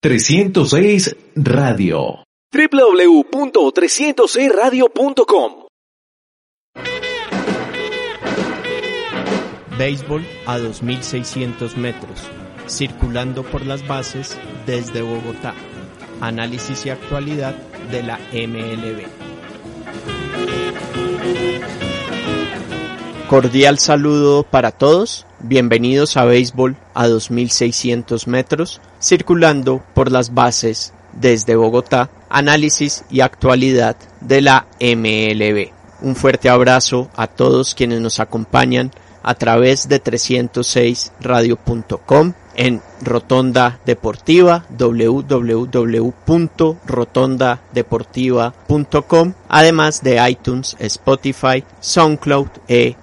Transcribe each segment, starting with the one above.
306 Radio. www.306radio.com Béisbol a 2.600 metros, circulando por las bases desde Bogotá. Análisis y actualidad de la MLB. Cordial saludo para todos. Bienvenidos a Béisbol a 2.600 metros, circulando por las bases desde Bogotá. Análisis y actualidad de la MLB. Un fuerte abrazo a todos quienes nos acompañan a través de 306radio.com en Rotonda Deportiva www.rotondadeportiva.com además de iTunes, Spotify, SoundCloud e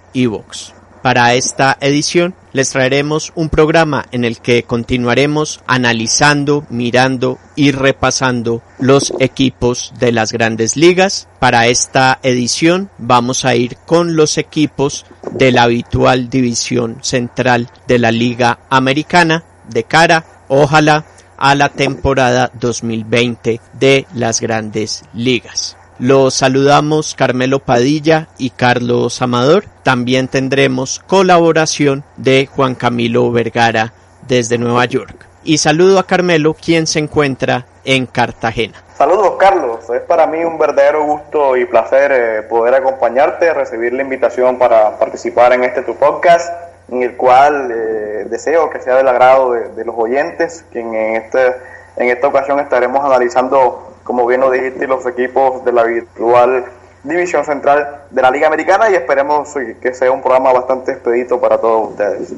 Para esta edición les traeremos un programa en el que continuaremos analizando, mirando y repasando los equipos de las grandes ligas. Para esta edición vamos a ir con los equipos de la habitual división central de la Liga Americana de cara, ojalá, a la temporada 2020 de las grandes ligas. Los saludamos Carmelo Padilla y Carlos Amador. También tendremos colaboración de Juan Camilo Vergara desde Nueva York. Y saludo a Carmelo, quien se encuentra en Cartagena. Saludos Carlos, es para mí un verdadero gusto y placer eh, poder acompañarte, recibir la invitación para participar en este tu podcast, en el cual eh, deseo que sea del agrado de, los oyentes, que en, este, en esta ocasión estaremos analizando como bien lo dijiste, los equipos de la virtual división central de la Liga Americana y esperemos que sea un programa bastante expedito para todos ustedes.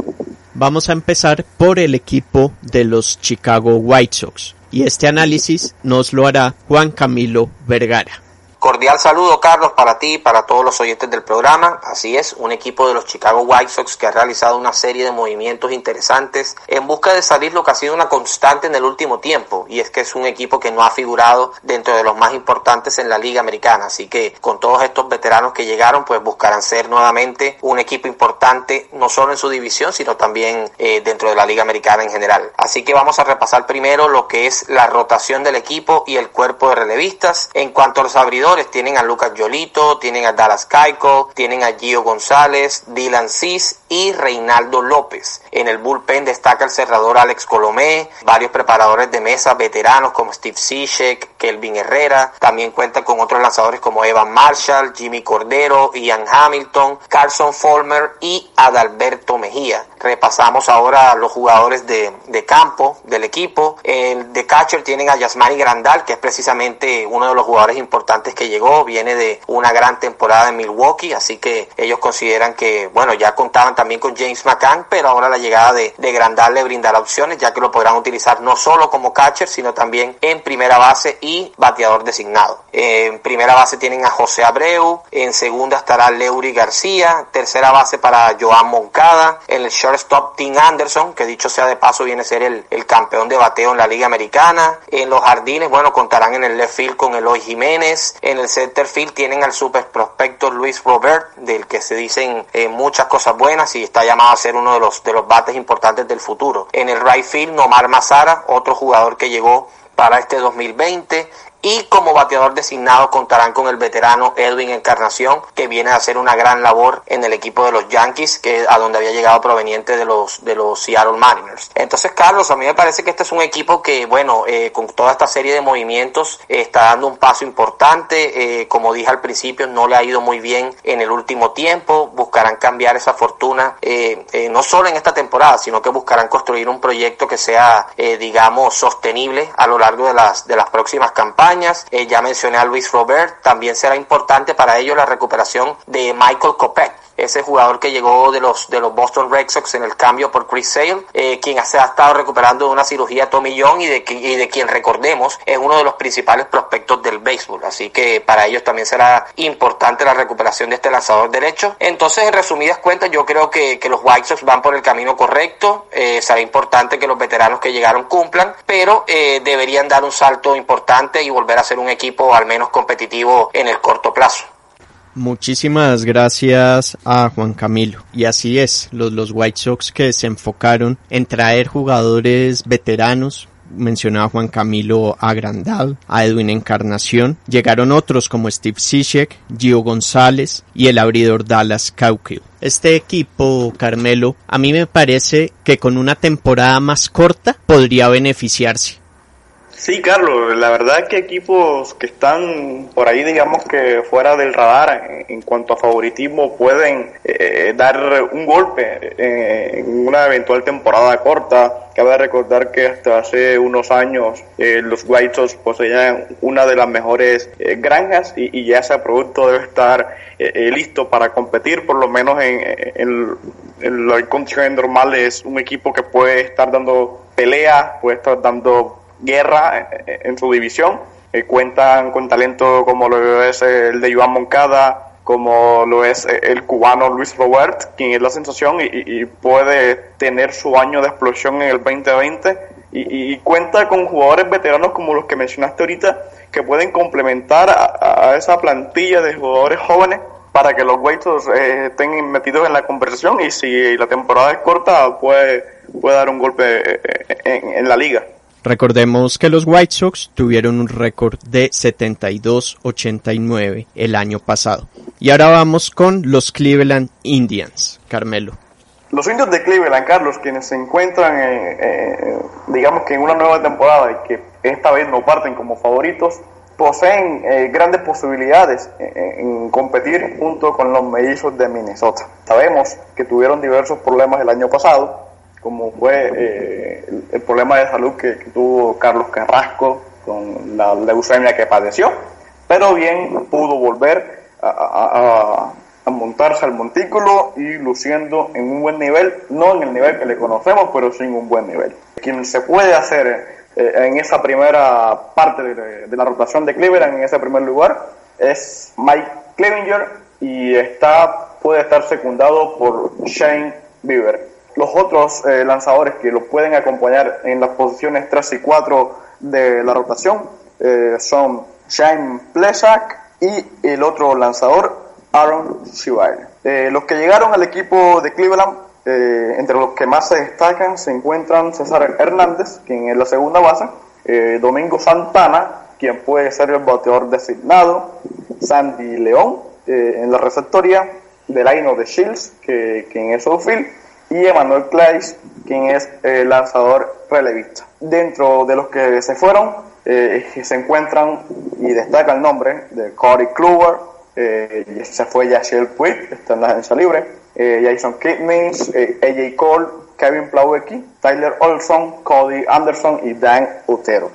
Vamos a empezar por el equipo de los Chicago White Sox y este análisis nos lo hará Juan Camilo Vergara. Cordial saludo, Carlos, para ti y para todos los oyentes del programa. Así es, un equipo de los Chicago White Sox que ha realizado una serie de movimientos interesantes en busca de salir lo que ha sido una constante en el último tiempo. Y es que es un equipo que no ha figurado dentro de los más importantes en la Liga Americana. Así que con todos estos veteranos que llegaron, pues buscarán ser nuevamente un equipo importante, no solo en su división, sino también eh, dentro de la Liga Americana en general. Así que vamos a repasar primero lo que es la rotación del equipo y el cuerpo de relevistas. En cuanto a los abridores, tienen a Lucas Yolito, tienen a Dallas Caico, tienen a Gio González, Dylan Cis y Reinaldo López. En el bullpen destaca el cerrador Alex Colomé, varios preparadores de mesa veteranos como Steve Zizek, Kelvin Herrera. También cuenta con otros lanzadores como Evan Marshall, Jimmy Cordero, Ian Hamilton, Carson Fulmer y Adalberto Mejía. Repasamos ahora los jugadores de, de campo del equipo. El de catcher tienen a Yasmani Grandal, que es precisamente uno de los jugadores importantes que llegó, viene de una gran temporada en Milwaukee, así que ellos consideran que, bueno, ya contaban también con James McCann, pero ahora la llegada de, de Grandal le brindará opciones, ya que lo podrán utilizar no solo como catcher, sino también en primera base y bateador designado. En primera base tienen a José Abreu, en segunda estará Leury García, tercera base para Joan Moncada, en el shortstop Tim Anderson, que dicho sea de paso viene a ser el, el campeón de bateo en la Liga Americana. En los jardines, bueno, contarán en el left field con Eloy Jiménez, en el center field tienen al super prospecto Luis Robert, del que se dicen eh, muchas cosas buenas y está llamado a ser uno de los, de los bates importantes del futuro. En el right field, Nomar Mazara, otro jugador que llegó para este 2020 y como bateador designado contarán con el veterano Edwin Encarnación, que viene a hacer una gran labor en el equipo de los Yankees, que a donde había llegado proveniente de los de los Seattle Mariners. Entonces, Carlos, a mí me parece que este es un equipo que, bueno, eh, con toda esta serie de movimientos eh, está dando un paso importante. Eh, como dije al principio, no le ha ido muy bien en el último tiempo. Buscarán cambiar esa fortuna, no solo en esta temporada, sino que buscarán construir un proyecto que sea, digamos, sostenible a lo largo de las de las próximas campañas. Eh, ya mencioné a Luis Robert, también será importante para ellos la recuperación de Michael Kopech ese jugador que llegó de los de los Boston Red Sox en el cambio por Chris Sale, eh, quien se ha estado recuperando de una cirugía Tommy John y de, y de quien recordemos es uno de los principales prospectos del béisbol. Así que para ellos también será importante la recuperación de este lanzador derecho. Entonces, en resumidas cuentas, yo creo que, que los White Sox van por el camino correcto. Eh, será importante que los veteranos que llegaron cumplan, pero eh, deberían dar un salto importante y volver a ser un equipo al menos competitivo en el corto plazo. Muchísimas gracias a Juan Camilo. Y así es, los, los White Sox que se enfocaron en traer jugadores veteranos, mencionaba Juan Camilo Agrandado, a Edwin Encarnación. Llegaron otros como Steve Zizek, Gio González y el abridor Dallas Cauquil. Este equipo, Carmelo, a mí me parece que con una temporada más corta podría beneficiarse Sí, Carlos, la verdad es que equipos que están por ahí, digamos que fuera del radar en, cuanto a favoritismo, pueden eh, dar un golpe eh, en una eventual temporada corta. Cabe recordar que hasta hace unos años eh, los White Sox poseían una de las mejores granjas y, ya ese producto debe estar listo para competir, por lo menos en, en, en las condiciones normales, un equipo que puede estar dando pelea, puede estar dando guerra en su división. Eh, cuentan con talento como lo es el de Joan Moncada, como lo es el cubano Luis Robert, quien es la sensación y, puede tener su año de explosión en el 2020. Y, cuenta con jugadores veteranos como los que mencionaste ahorita, que pueden complementar a, esa plantilla de jugadores jóvenes para que los eh, estén metidos en la conversación y si la temporada es corta puede, puede dar un golpe eh, en la liga. Recordemos que los White Sox tuvieron un récord de 72-89 el año pasado. Y ahora vamos con los Cleveland Indians, Carmelo. Los indios de Cleveland, Carlos, quienes se encuentran, digamos que en una nueva temporada y que esta vez no parten como favoritos, poseen eh, grandes posibilidades en competir junto con los mellizos de Minnesota. Sabemos que tuvieron diversos problemas el año pasado, como fue eh, el, problema de salud que, tuvo Carlos Carrasco con la leucemia que padeció, pero bien pudo volver a, montarse al montículo y luciendo en un buen nivel, no en el nivel que le conocemos, pero sí en un buen nivel. Quien se puede hacer eh, en esa primera parte de, de, la rotación de Cleveland, en ese primer lugar, es Mike Clevinger y está, puede estar secundado por Shane Bieber los otros eh, lanzadores que lo pueden acompañar en las posiciones 3 y 4 de la rotación eh, son Shane Plesak y el otro lanzador Aaron Shivay. Eh, los que llegaron al equipo de Cleveland, entre los que más se destacan, se encuentran César Hernández, quien es la segunda base, Domingo Santana, quien puede ser el bateador designado, Sandy León en la receptoría, Delaino de Shields, que, quien es outfield, y Emmanuel Clays, quien es el lanzador relevista. Dentro de los que se fueron, eh, se encuentran y destaca el nombre de Corey Kluber, eh, se fue Yashiel Puig, está en la agencia libre, eh, Jason Kidmins, eh, AJ Cole, Kevin Plawecki, Tyler Olson, Cody Anderson y Dan Otero.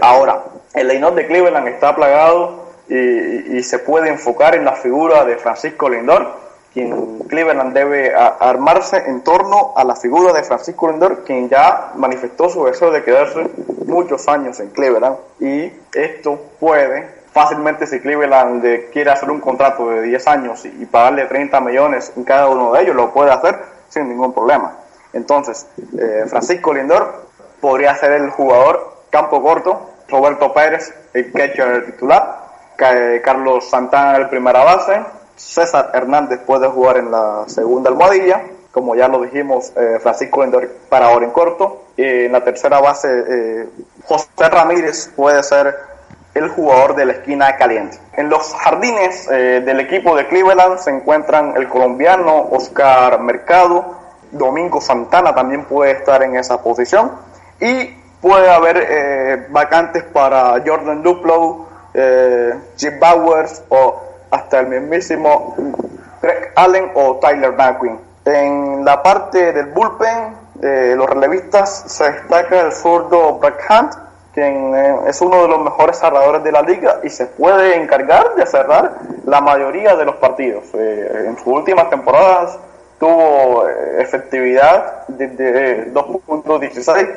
ahora, el line de Cleveland está plagado y, y, se puede enfocar en la figura de Francisco Lindor, quien Cleveland debe armarse en torno a la figura de Francisco Lindor, quien ya manifestó su deseo de quedarse muchos años en Cleveland y esto puede fácilmente si Cleveland quiere hacer un contrato de 10 años y, pagarle 30 millones en cada uno de ellos, lo puede hacer sin ningún problema. Entonces, eh, Francisco Lindor podría ser el jugador campo corto, Roberto Pérez el catcher titular, Carlos Santana el primera base, César Hernández puede jugar en la segunda almohadilla, como ya lo dijimos, eh, Francisco Lindor para ahora en corto. en la tercera base, eh, José Ramírez puede ser el jugador de la esquina caliente. En los jardines eh, del equipo de Cleveland se encuentran el colombiano Oscar Mercado, Domingo Santana también puede estar en esa posición y puede haber vacantes para Jordan Duplo, Jim Bowers o hasta el mismísimo Greg Allen o Tyler McQueen. En la parte del bullpen, eh, los relevistas se destaca el zurdo Brett Hunt, quien eh, es uno de los mejores cerradores de la liga y se puede encargar de cerrar la mayoría de los partidos. Eh, en sus últimas temporadas tuvo efectividad desde 2.16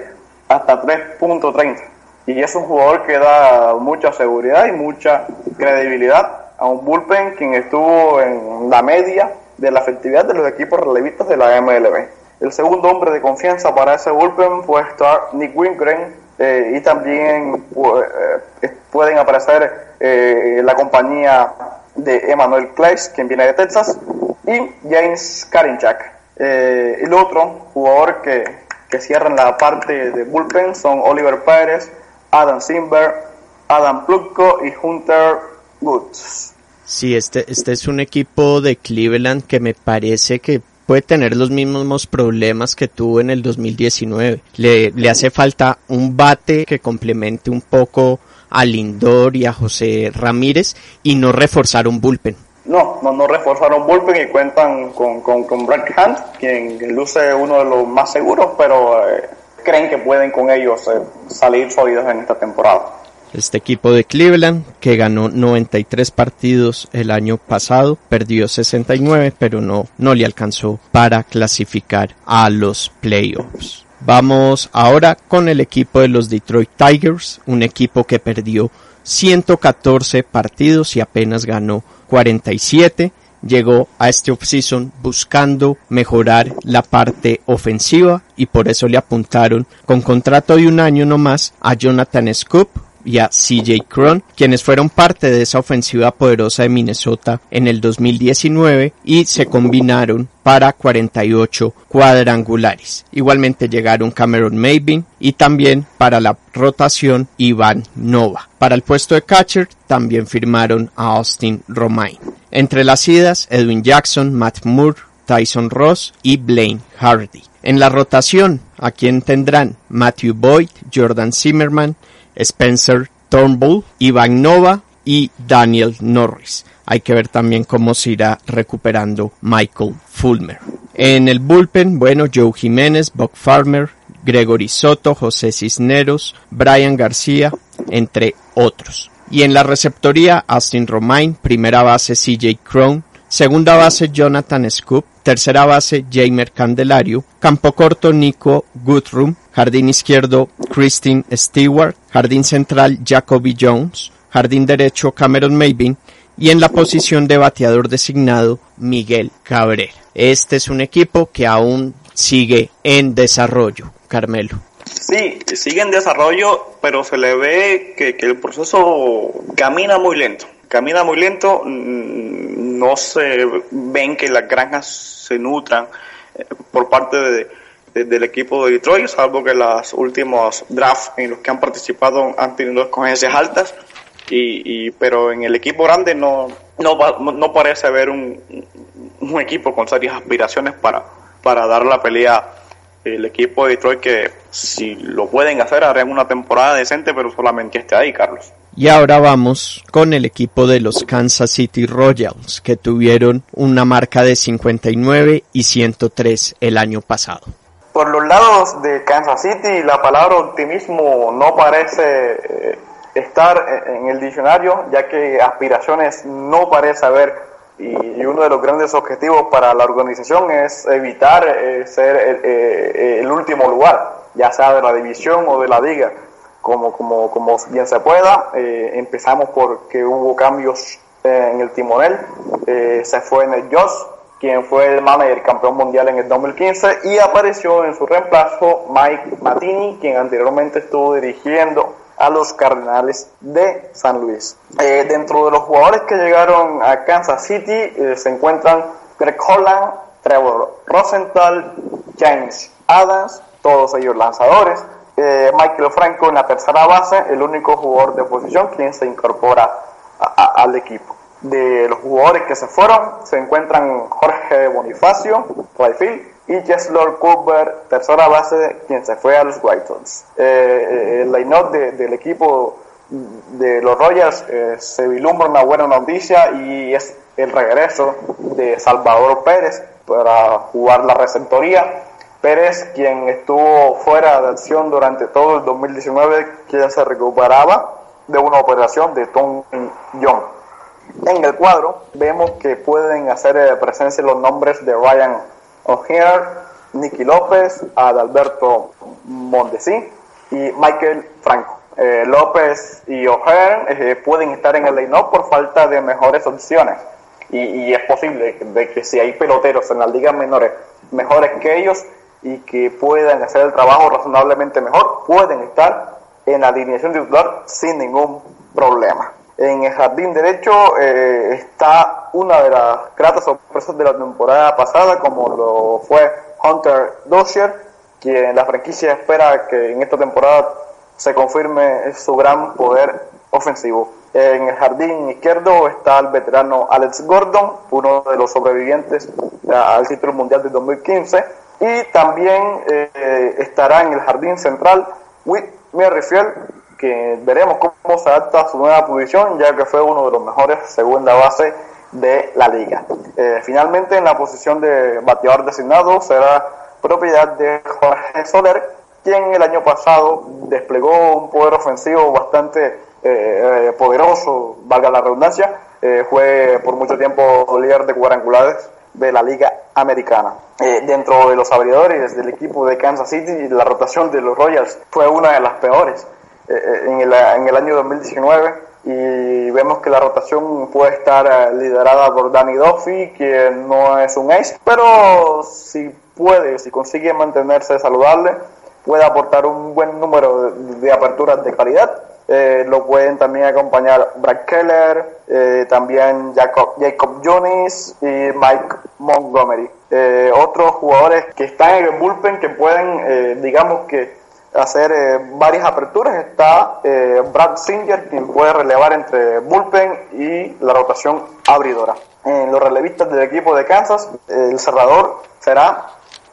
hasta 3.30 y es un jugador que da mucha seguridad y mucha credibilidad a un bullpen quien estuvo en la media de la efectividad de los equipos relevistas de la MLB. El segundo hombre de confianza para ese bullpen fue estar Nick Wingren eh, y también eh, pueden aparecer eh, la compañía de Emmanuel Clays, quien viene de Texas, y James Karinchak. el otro jugador que que cierran la parte de bullpen son Oliver Pérez, Adam Simber, Adam Plutko y Hunter Woods. Sí, este, este es un equipo de Cleveland que me parece que puede tener los mismos problemas que tuvo en el 2019. Le, le hace falta un bate que complemente un poco a Lindor y a José Ramírez y no reforzar un bullpen. No, no, no reforzaron bullpen y cuentan con, con, con Brad Hunt, quien luce uno de los más seguros, pero eh, creen que pueden con ellos eh, salir sólidos en esta temporada. Este equipo de Cleveland, que ganó 93 partidos el año pasado, perdió 69, pero no, no le alcanzó para clasificar a los playoffs. Vamos ahora con el equipo de los Detroit Tigers, un equipo que perdió 114 partidos y apenas ganó 47. Llegó a este offseason buscando mejorar la parte ofensiva y por eso le apuntaron con contrato de un año nomás a Jonathan Scoop, y a CJ Cron, quienes fueron parte de esa ofensiva poderosa de Minnesota en el 2019 y se combinaron para 48 cuadrangulares. Igualmente llegaron Cameron Maybin y también para la rotación Ivan Nova. Para el puesto de catcher también firmaron a Austin Romain. Entre las idas, Edwin Jackson, Matt Moore, Tyson Ross y Blaine Hardy. En la rotación, a quien tendrán Matthew Boyd, Jordan Zimmerman, Spencer Turnbull, Ivan Nova y Daniel Norris. Hay que ver también cómo se irá recuperando Michael Fulmer. En el bullpen, bueno, Joe Jiménez, Buck Farmer, Gregory Soto, José Cisneros, Brian García, entre otros. Y en la receptoría, Austin Romain, primera base CJ Crone, segunda base Jonathan Scoop, tercera base Jamer Candelario, campo corto Nico Guthrum, jardín izquierdo Christine Stewart, jardín central Jacoby Jones, jardín derecho Cameron Maybin y en la posición de bateador designado Miguel Cabrera. Este es un equipo que aún sigue en desarrollo, Carmelo. Sí, sigue en desarrollo, pero se le ve que, que el proceso camina muy lento. Camina muy lento, mm, no se ven que las granjas se nutran eh, por parte de, del equipo de Detroit, salvo que las últimos drafts en los que han participado han tenido escogencias altas, y, pero en el equipo grande no, no, no parece haber un, un equipo con serias aspiraciones para, para dar la pelea el equipo de Detroit que si lo pueden hacer harán una temporada decente pero solamente esté ahí Carlos. Y ahora vamos con el equipo de los Kansas City Royals que tuvieron una marca de 59 y 103 el año pasado. Por los lados de Kansas City, la palabra optimismo no parece eh, estar en el diccionario, ya que aspiraciones no parece haber y, uno de los grandes objetivos para la organización es evitar eh, ser eh, el, último lugar, ya sea de la división o de la liga, como, como, como bien se pueda. empezamos porque hubo cambios en el timonel, se fue en el Joss, quien fue el manager campeón mundial en el 2015, y apareció en su reemplazo Mike Matini, quien anteriormente estuvo dirigiendo a los Cardenales de San Luis. Eh, dentro de los jugadores que llegaron a Kansas City eh, se encuentran Greg Holland, Trevor Rosenthal, James Adams, todos ellos lanzadores. Eh, Michael Franco en la tercera base, el único jugador de posición quien se incorpora al equipo de los jugadores que se fueron se encuentran Jorge Bonifacio, Rayfield, y Jess Lord Cooper, tercera base, quien se fue a los White Sox. Eh, eh, el line-up del equipo de los Royals eh, se vislumbra una buena noticia y es el regreso de Salvador Pérez para jugar la receptoría. Pérez, quien estuvo fuera de acción durante todo el 2019, quien se recuperaba de una operación de Tom Young. En el cuadro vemos que pueden hacer eh, presencia los nombres de Ryan O'Hare, Nicky López, Adalberto Mondesi y Michael Franco. Eh, López y O'Hare eh, pueden estar en el line-up por falta de mejores opciones. Y, es posible de que si hay peloteros en las ligas menores mejores que ellos y que puedan hacer el trabajo razonablemente mejor, pueden estar en la alineación titular sin ningún problema. En el jardín derecho eh, está una de las gratas sorpresas de la temporada pasada, como lo fue Hunter Dozier, quien la franquicia espera que en esta temporada se confirme su gran poder ofensivo. En el jardín izquierdo está el veterano Alex Gordon, uno de los sobrevivientes al título mundial de 2015. Y también eh, estará en el jardín central Whit Merrifield, que veremos cómo se adapta a su nueva posición, ya que fue uno de los mejores segunda base de la liga. Eh, finalmente, en la posición de bateador designado será propiedad de Jorge Soler, quien el año pasado desplegó un poder ofensivo bastante eh, poderoso, valga la redundancia, fue por mucho tiempo líder de cuadrangulares de la liga americana. dentro de los abridores del equipo de Kansas City, la rotación de los Royals fue una de las peores en el, en el año 2019 y vemos que la rotación puede estar eh, liderada por Danny Duffy, que no es un ace, pero si puede, si consigue mantenerse saludable, puede aportar un buen número de, aperturas de calidad. Eh, lo pueden también acompañar Brad Keller, eh, también Jacob, Jacob Jones y Mike Montgomery. otros jugadores que están en el bullpen que pueden, digamos que hacer eh, varias aperturas. Está eh, Brad Singer, quien puede relevar entre bullpen y la rotación abridora. En los relevistas del equipo de Kansas, el cerrador será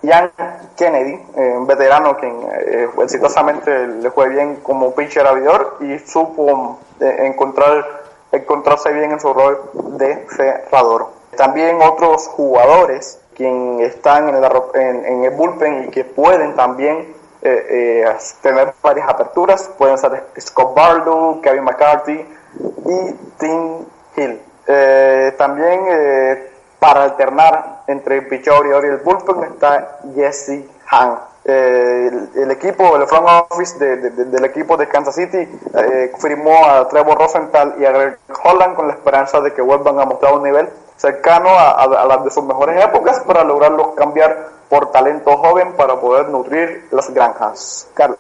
Ian Kennedy, un veterano quien eh, exitosamente le fue bien como pitcher abridor y supo encontrar encontrarse bien en su rol de cerrador. También otros jugadores quien están en, en el bullpen y que pueden también eh, eh, tener varias aperturas. Pueden ser Scott Barlow, Kevin McCarthy y Tim Hill. Eh, también para alternar entre el pichón y el bullpen está Jesse Hahn. el, equipo, el front office del equipo de Kansas City firmó a Trevor Rosenthal y a Greg Holland con la esperanza de que vuelvan a mostrar un nivel cercano a, a las de sus mejores épocas para lograrlos cambiar por talento joven para poder nutrir las granjas. Carlos.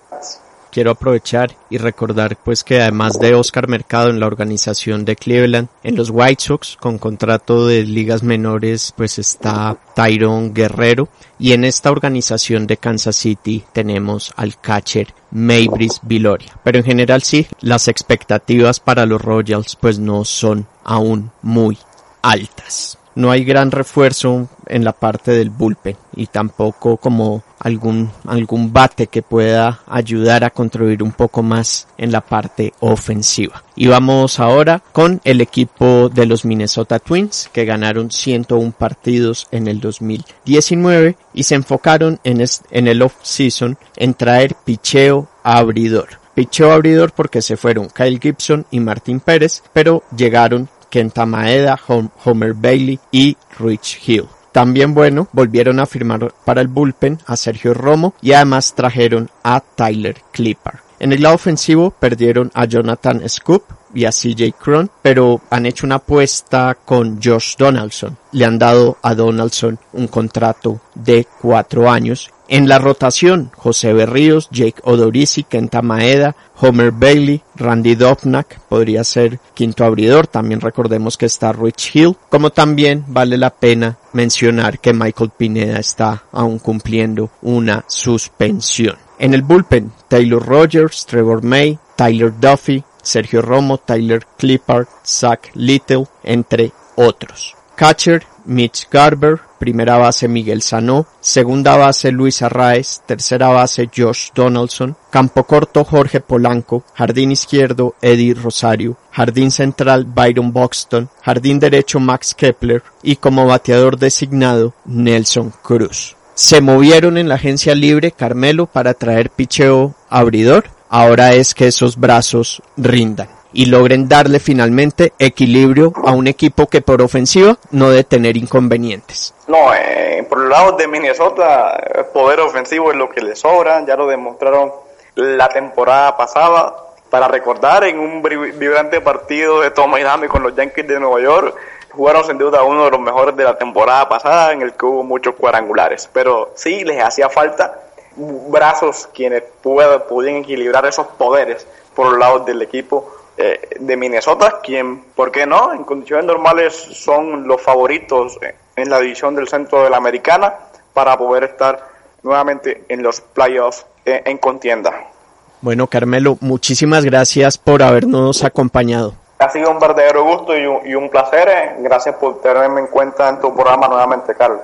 Quiero aprovechar y recordar pues que además de Oscar Mercado en la organización de Cleveland, en los White Sox con contrato de ligas menores pues está Tyrone Guerrero y en esta organización de Kansas City tenemos al catcher Maybris Viloria. Pero en general sí, las expectativas para los Royals pues no son aún muy altas no hay gran refuerzo en la parte del bullpen y tampoco como algún algún bate que pueda ayudar a contribuir un poco más en la parte ofensiva. Y vamos ahora con el equipo de los Minnesota Twins que ganaron 101 partidos en el 2019 y se enfocaron en, en el off-season en traer picheo abridor. Picheo abridor porque se fueron Kyle Gibson y Martín Pérez, pero llegaron Kenta Maeda, Homer Bailey y Rich Hill. También bueno, volvieron a firmar para el bullpen a Sergio Romo y además trajeron a Tyler Clipper. En el lado ofensivo perdieron a Jonathan Scoop y a CJ Cron, pero han hecho una apuesta con Josh Donaldson. Le han dado a Donaldson un contrato de cuatro años en la rotación, José Berríos, Jake Odorizzi, Kenta Maeda, Homer Bailey, Randy Dovnak podría ser quinto abridor. También recordemos que está Rich Hill. Como también vale la pena mencionar que Michael Pineda está aún cumpliendo una suspensión. En el bullpen, Taylor Rogers, Trevor May, Tyler Duffy, Sergio Romo, Tyler Clippard, Zach Little, entre otros. Catcher, Mitch Garber, primera base Miguel Sanó, segunda base Luis Arraez, tercera base Josh Donaldson, campo corto Jorge Polanco, jardín izquierdo Eddie Rosario, jardín central Byron Buxton, jardín derecho Max Kepler. Y como bateador designado Nelson Cruz. Se movieron en la agencia libre Carmelo para traer picheo abridor. Ahora es que esos brazos rindan y logren darle finalmente equilibrio a un equipo que por ofensiva no debe tener inconvenientes. No, eh, por el lado de Minnesota, poder ofensivo es lo que le sobra, ya lo demostraron la temporada pasada. Para recordar, en un vibrante partido de Tom Miami con los Yankees de Nueva York, jugaron sin duda uno de los mejores de la temporada pasada, en el que hubo muchos cuadrangulares. Pero sí les hacía falta brazos quienes pudieran equilibrar esos poderes por los lados del equipo eh, de Minnesota, quien, ¿por qué no? En condiciones normales son los favoritos en la división del centro de la americana para poder estar nuevamente en los playoffs eh, en contienda. Bueno, Carmelo, muchísimas gracias por habernos acompañado. Ha sido un verdadero gusto y un, y un placer. Eh. Gracias por tenerme en cuenta en tu programa nuevamente, Carlos.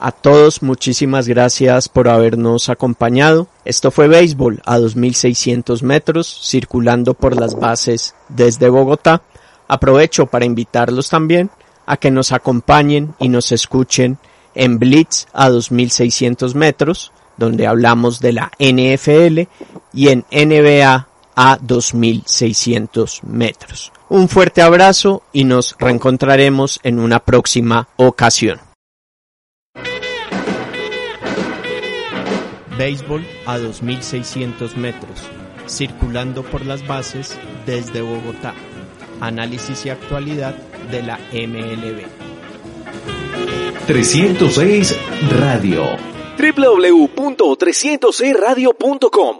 A todos, muchísimas gracias por habernos acompañado. Esto fue Béisbol a 2600 metros, circulando por las bases desde Bogotá. Aprovecho para invitarlos también a que nos acompañen y nos escuchen en Blitz a 2600 metros, donde hablamos de la NFL, y en NBA a 2600 metros. Un fuerte abrazo y nos reencontraremos en una próxima ocasión. Béisbol a 2600 metros, circulando por las bases desde Bogotá. Análisis y actualidad de la MLB. 306 Radio. www.306radio.com